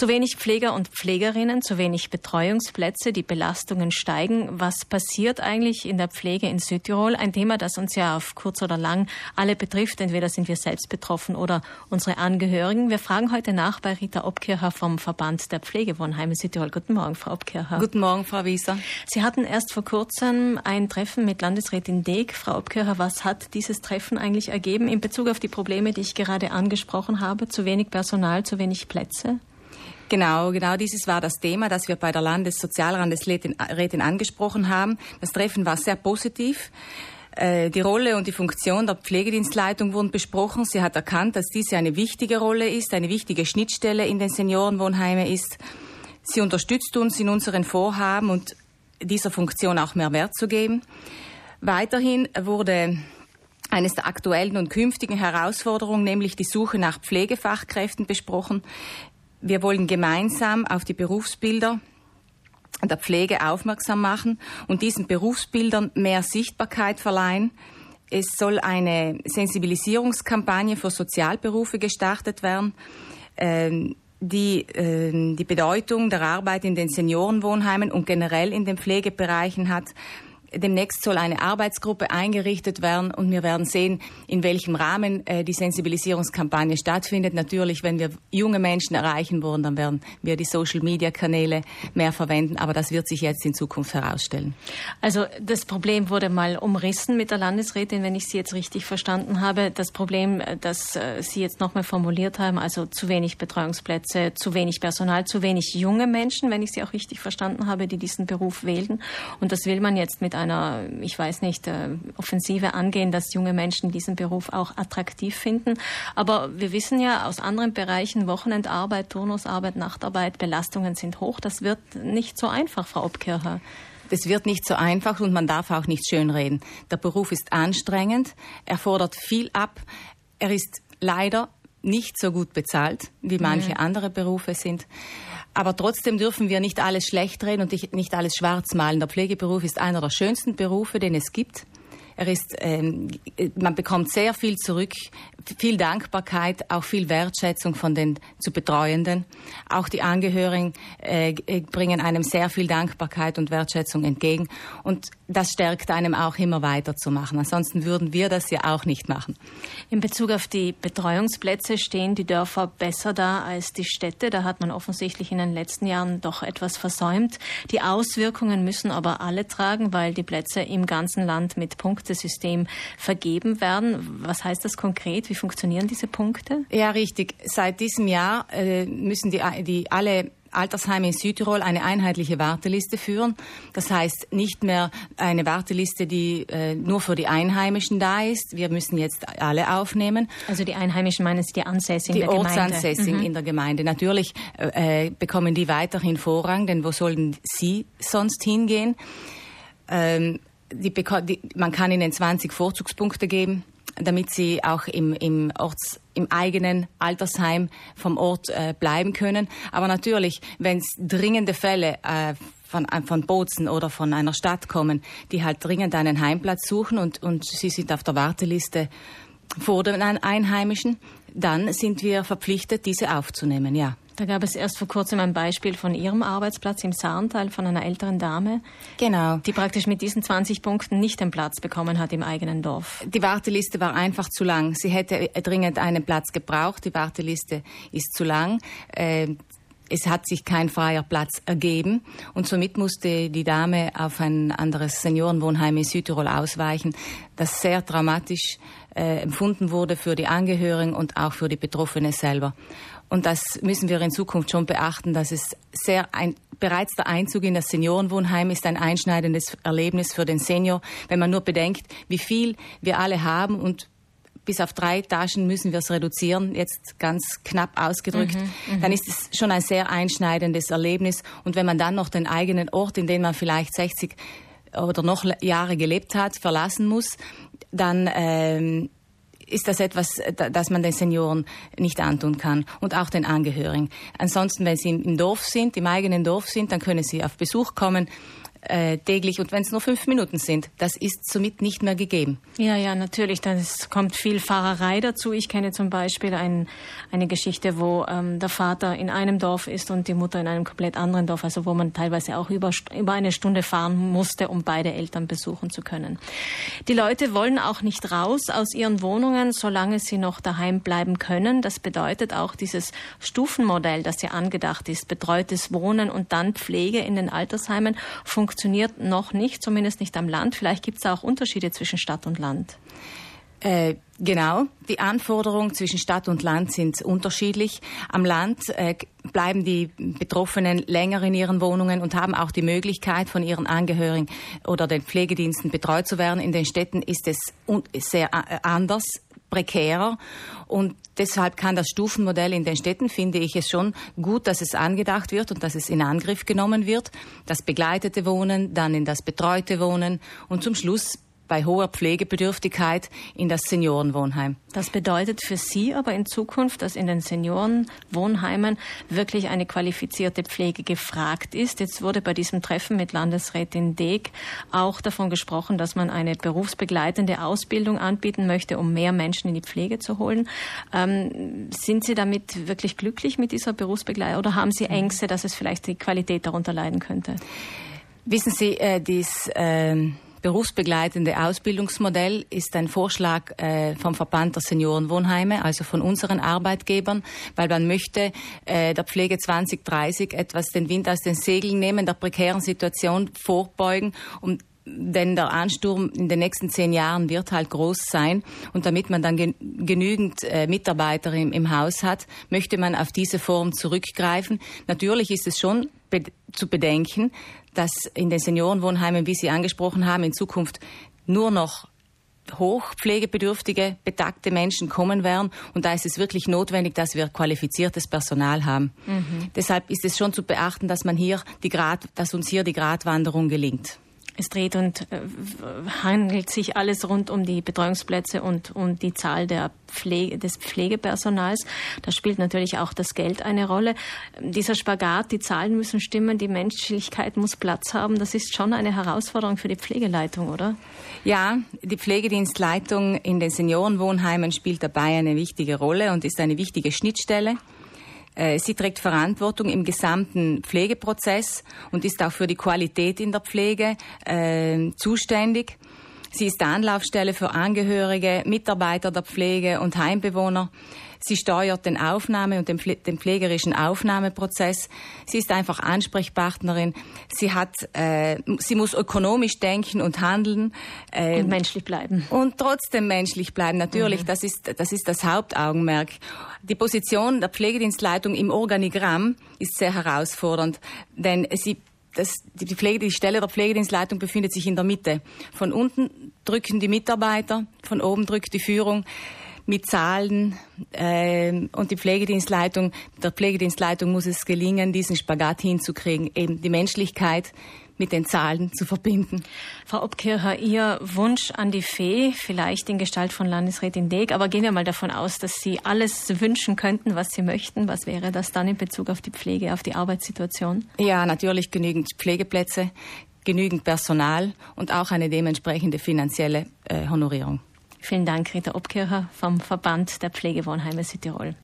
Zu wenig Pfleger und Pflegerinnen, zu wenig Betreuungsplätze, die Belastungen steigen. Was passiert eigentlich in der Pflege in Südtirol? Ein Thema, das uns ja auf kurz oder lang alle betrifft. Entweder sind wir selbst betroffen oder unsere Angehörigen. Wir fragen heute nach bei Rita Obkircher vom Verband der Pflegewohnheime Südtirol. Guten Morgen, Frau Obkircher. Guten Morgen, Frau Wieser. Sie hatten erst vor kurzem ein Treffen mit Landesrätin Deeg. Frau Obkircher, was hat dieses Treffen eigentlich ergeben in Bezug auf die Probleme, die ich gerade angesprochen habe? Zu wenig Personal, zu wenig Plätze? Genau, genau dieses war das Thema, das wir bei der Landessozialrätin angesprochen haben. Das Treffen war sehr positiv. Äh, die Rolle und die Funktion der Pflegedienstleitung wurden besprochen. Sie hat erkannt, dass diese eine wichtige Rolle ist, eine wichtige Schnittstelle in den Seniorenwohnheimen ist. Sie unterstützt uns in unseren Vorhaben und dieser Funktion auch mehr Wert zu geben. Weiterhin wurde eines der aktuellen und künftigen Herausforderungen, nämlich die Suche nach Pflegefachkräften besprochen. Wir wollen gemeinsam auf die Berufsbilder der Pflege aufmerksam machen und diesen Berufsbildern mehr Sichtbarkeit verleihen. Es soll eine Sensibilisierungskampagne für Sozialberufe gestartet werden, ähm, die ähm, die Bedeutung der Arbeit in den Seniorenwohnheimen und generell in den Pflegebereichen hat. Demnächst soll eine Arbeitsgruppe eingerichtet werden und wir werden sehen, in welchem Rahmen äh, die Sensibilisierungskampagne stattfindet. Natürlich, wenn wir junge Menschen erreichen wollen, dann werden wir die Social-Media-Kanäle mehr verwenden, aber das wird sich jetzt in Zukunft herausstellen. Also das Problem wurde mal umrissen mit der Landesrätin, wenn ich Sie jetzt richtig verstanden habe. Das Problem, äh, das äh, Sie jetzt nochmal formuliert haben, also zu wenig Betreuungsplätze, zu wenig Personal, zu wenig junge Menschen, wenn ich Sie auch richtig verstanden habe, die diesen Beruf wählen. Und das will man jetzt mit einer, ich weiß nicht, äh, Offensive angehen, dass junge Menschen diesen Beruf auch attraktiv finden. Aber wir wissen ja aus anderen Bereichen, Wochenendarbeit, Turnusarbeit, Nachtarbeit, Belastungen sind hoch. Das wird nicht so einfach, Frau Obkircher. Das wird nicht so einfach und man darf auch nicht schönreden. Der Beruf ist anstrengend, er fordert viel ab, er ist leider nicht so gut bezahlt, wie manche mhm. andere Berufe sind. Aber trotzdem dürfen wir nicht alles schlecht reden und nicht alles schwarz malen. Der Pflegeberuf ist einer der schönsten Berufe, den es gibt. Er ist, ähm, man bekommt sehr viel zurück, viel Dankbarkeit, auch viel Wertschätzung von den zu Betreuenden. Auch die Angehörigen äh, bringen einem sehr viel Dankbarkeit und Wertschätzung entgegen. Und das stärkt einem auch immer weiterzumachen. Ansonsten würden wir das ja auch nicht machen. In Bezug auf die Betreuungsplätze stehen die Dörfer besser da als die Städte. Da hat man offensichtlich in den letzten Jahren doch etwas versäumt. Die Auswirkungen müssen aber alle tragen, weil die Plätze im ganzen Land mit Punkten Punktesystem vergeben werden. Was heißt das konkret? Wie funktionieren diese Punkte? Ja, richtig. Seit diesem Jahr äh, müssen die, die alle Altersheime in Südtirol eine einheitliche Warteliste führen. Das heißt nicht mehr eine Warteliste, die äh, nur für die Einheimischen da ist. Wir müssen jetzt alle aufnehmen. Also die Einheimischen meinen Sie die Ansässigen der Gemeinde? Die Ortsansässigen mhm. in der Gemeinde. Natürlich äh, bekommen die weiterhin Vorrang, denn wo sollen sie sonst hingehen? Ähm, die, die, man kann ihnen 20 Vorzugspunkte geben, damit sie auch im, im, Orts, im eigenen Altersheim vom Ort äh, bleiben können. Aber natürlich, wenn es dringende Fälle äh, von, äh, von Bozen oder von einer Stadt kommen, die halt dringend einen Heimplatz suchen und, und sie sind auf der Warteliste vor den Einheimischen, dann sind wir verpflichtet, diese aufzunehmen, ja. Da gab es erst vor kurzem ein Beispiel von Ihrem Arbeitsplatz im Saarntal von einer älteren Dame, genau. die praktisch mit diesen 20 Punkten nicht den Platz bekommen hat im eigenen Dorf. Die Warteliste war einfach zu lang. Sie hätte dringend einen Platz gebraucht. Die Warteliste ist zu lang. Äh, es hat sich kein freier Platz ergeben und somit musste die Dame auf ein anderes Seniorenwohnheim in Südtirol ausweichen, das sehr dramatisch äh, empfunden wurde für die Angehörigen und auch für die Betroffene selber. Und das müssen wir in Zukunft schon beachten, dass es sehr ein, bereits der Einzug in das Seniorenwohnheim ist ein einschneidendes Erlebnis für den Senior, wenn man nur bedenkt, wie viel wir alle haben und bis auf drei Taschen müssen wir es reduzieren, jetzt ganz knapp ausgedrückt, mhm, mhm, dann ist es schon ein sehr einschneidendes Erlebnis. Und wenn man dann noch den eigenen Ort, in dem man vielleicht 60 oder noch Jahre gelebt hat, verlassen muss, dann ähm, ist das etwas, das man den Senioren nicht antun kann und auch den Angehörigen. Ansonsten, wenn sie im Dorf sind, im eigenen Dorf sind, dann können sie auf Besuch kommen. Äh, täglich und wenn es nur fünf Minuten sind, das ist somit nicht mehr gegeben. Ja, ja, natürlich. Es kommt viel Fahrerei dazu. Ich kenne zum Beispiel ein, eine Geschichte, wo ähm, der Vater in einem Dorf ist und die Mutter in einem komplett anderen Dorf, also wo man teilweise auch über, über eine Stunde fahren musste, um beide Eltern besuchen zu können. Die Leute wollen auch nicht raus aus ihren Wohnungen, solange sie noch daheim bleiben können. Das bedeutet auch dieses Stufenmodell, das ja angedacht ist, betreutes Wohnen und dann Pflege in den Altersheimen, funktioniert noch nicht, zumindest nicht am Land. Vielleicht gibt es auch Unterschiede zwischen Stadt und Land. Äh, genau, die Anforderungen zwischen Stadt und Land sind unterschiedlich. Am Land äh, bleiben die Betroffenen länger in ihren Wohnungen und haben auch die Möglichkeit, von ihren Angehörigen oder den Pflegediensten betreut zu werden. In den Städten ist es sehr äh, anders, prekärer und deshalb kann das Stufenmodell in den Städten, finde ich es schon gut, dass es angedacht wird und dass es in Angriff genommen wird. Das begleitete Wohnen, dann in das betreute Wohnen und zum Schluss bei hoher Pflegebedürftigkeit in das Seniorenwohnheim. Das bedeutet für Sie aber in Zukunft, dass in den Seniorenwohnheimen wirklich eine qualifizierte Pflege gefragt ist. Jetzt wurde bei diesem Treffen mit Landesrätin Deeg auch davon gesprochen, dass man eine berufsbegleitende Ausbildung anbieten möchte, um mehr Menschen in die Pflege zu holen. Ähm, sind Sie damit wirklich glücklich mit dieser Berufsbegleitung oder haben Sie Ängste, dass es vielleicht die Qualität darunter leiden könnte? Wissen Sie, äh, dies, äh berufsbegleitende Ausbildungsmodell ist ein Vorschlag äh, vom Verband der Seniorenwohnheime, also von unseren Arbeitgebern, weil man möchte äh, der Pflege 2030 etwas den Wind aus den Segeln nehmen, der prekären Situation vorbeugen, um denn der Ansturm in den nächsten zehn Jahren wird halt groß sein. Und damit man dann gen genügend äh, Mitarbeiter im, im, Haus hat, möchte man auf diese Form zurückgreifen. Natürlich ist es schon be zu bedenken, dass in den Seniorenwohnheimen, wie Sie angesprochen haben, in Zukunft nur noch hochpflegebedürftige, betagte Menschen kommen werden. Und da ist es wirklich notwendig, dass wir qualifiziertes Personal haben. Mhm. Deshalb ist es schon zu beachten, dass man hier die Grad, dass uns hier die Gratwanderung gelingt. Es dreht und äh, handelt sich alles rund um die Betreuungsplätze und um die Zahl der Pflege, des Pflegepersonals. Da spielt natürlich auch das Geld eine Rolle. Dieser Spagat, die Zahlen müssen stimmen, die Menschlichkeit muss Platz haben. Das ist schon eine Herausforderung für die Pflegeleitung, oder? Ja, die Pflegedienstleitung in den Seniorenwohnheimen spielt dabei eine wichtige Rolle und ist eine wichtige Schnittstelle. Äh, sie trägt Verantwortung im gesamten Pflegeprozess und ist auch für die Qualität in der Pflege äh, zuständig. Sie ist Anlaufstelle für Angehörige, Mitarbeiter der Pflege und Heimbewohner. Sie steuert den Aufnahme- und den, pflegerischen Aufnahmeprozess. Sie ist einfach Ansprechpartnerin. Sie hat, äh, sie muss ökonomisch denken und handeln. Äh, und menschlich bleiben. Und trotzdem menschlich bleiben. Natürlich, mhm. das ist, das ist das Hauptaugenmerk. Die Position der Pflegedienstleitung im Organigramm ist sehr herausfordernd, denn sie das, die, Pflege, die Stelle der Pflegedienstleitung befindet sich in der Mitte. Von unten drücken die Mitarbeiter, von oben drückt die Führung mit Zahlen äh, und die Pflegedienstleitung, der Pflegedienstleitung muss es gelingen, diesen Spagat hinzukriegen, eben die Menschlichkeit mit den Zahlen zu verbinden. Frau Obkircher, Ihr Wunsch an die Fee, vielleicht in Gestalt von Landesrätin Deeg, aber gehen wir mal davon aus, dass Sie alles wünschen könnten, was Sie möchten. Was wäre das dann in Bezug auf die Pflege, auf die Arbeitssituation? Ja, natürlich genügend Pflegeplätze, genügend Personal und auch eine dementsprechende finanzielle äh, Honorierung. Vielen Dank, Rita Obkircher vom Verband der Pflegewohnheime Südtirol.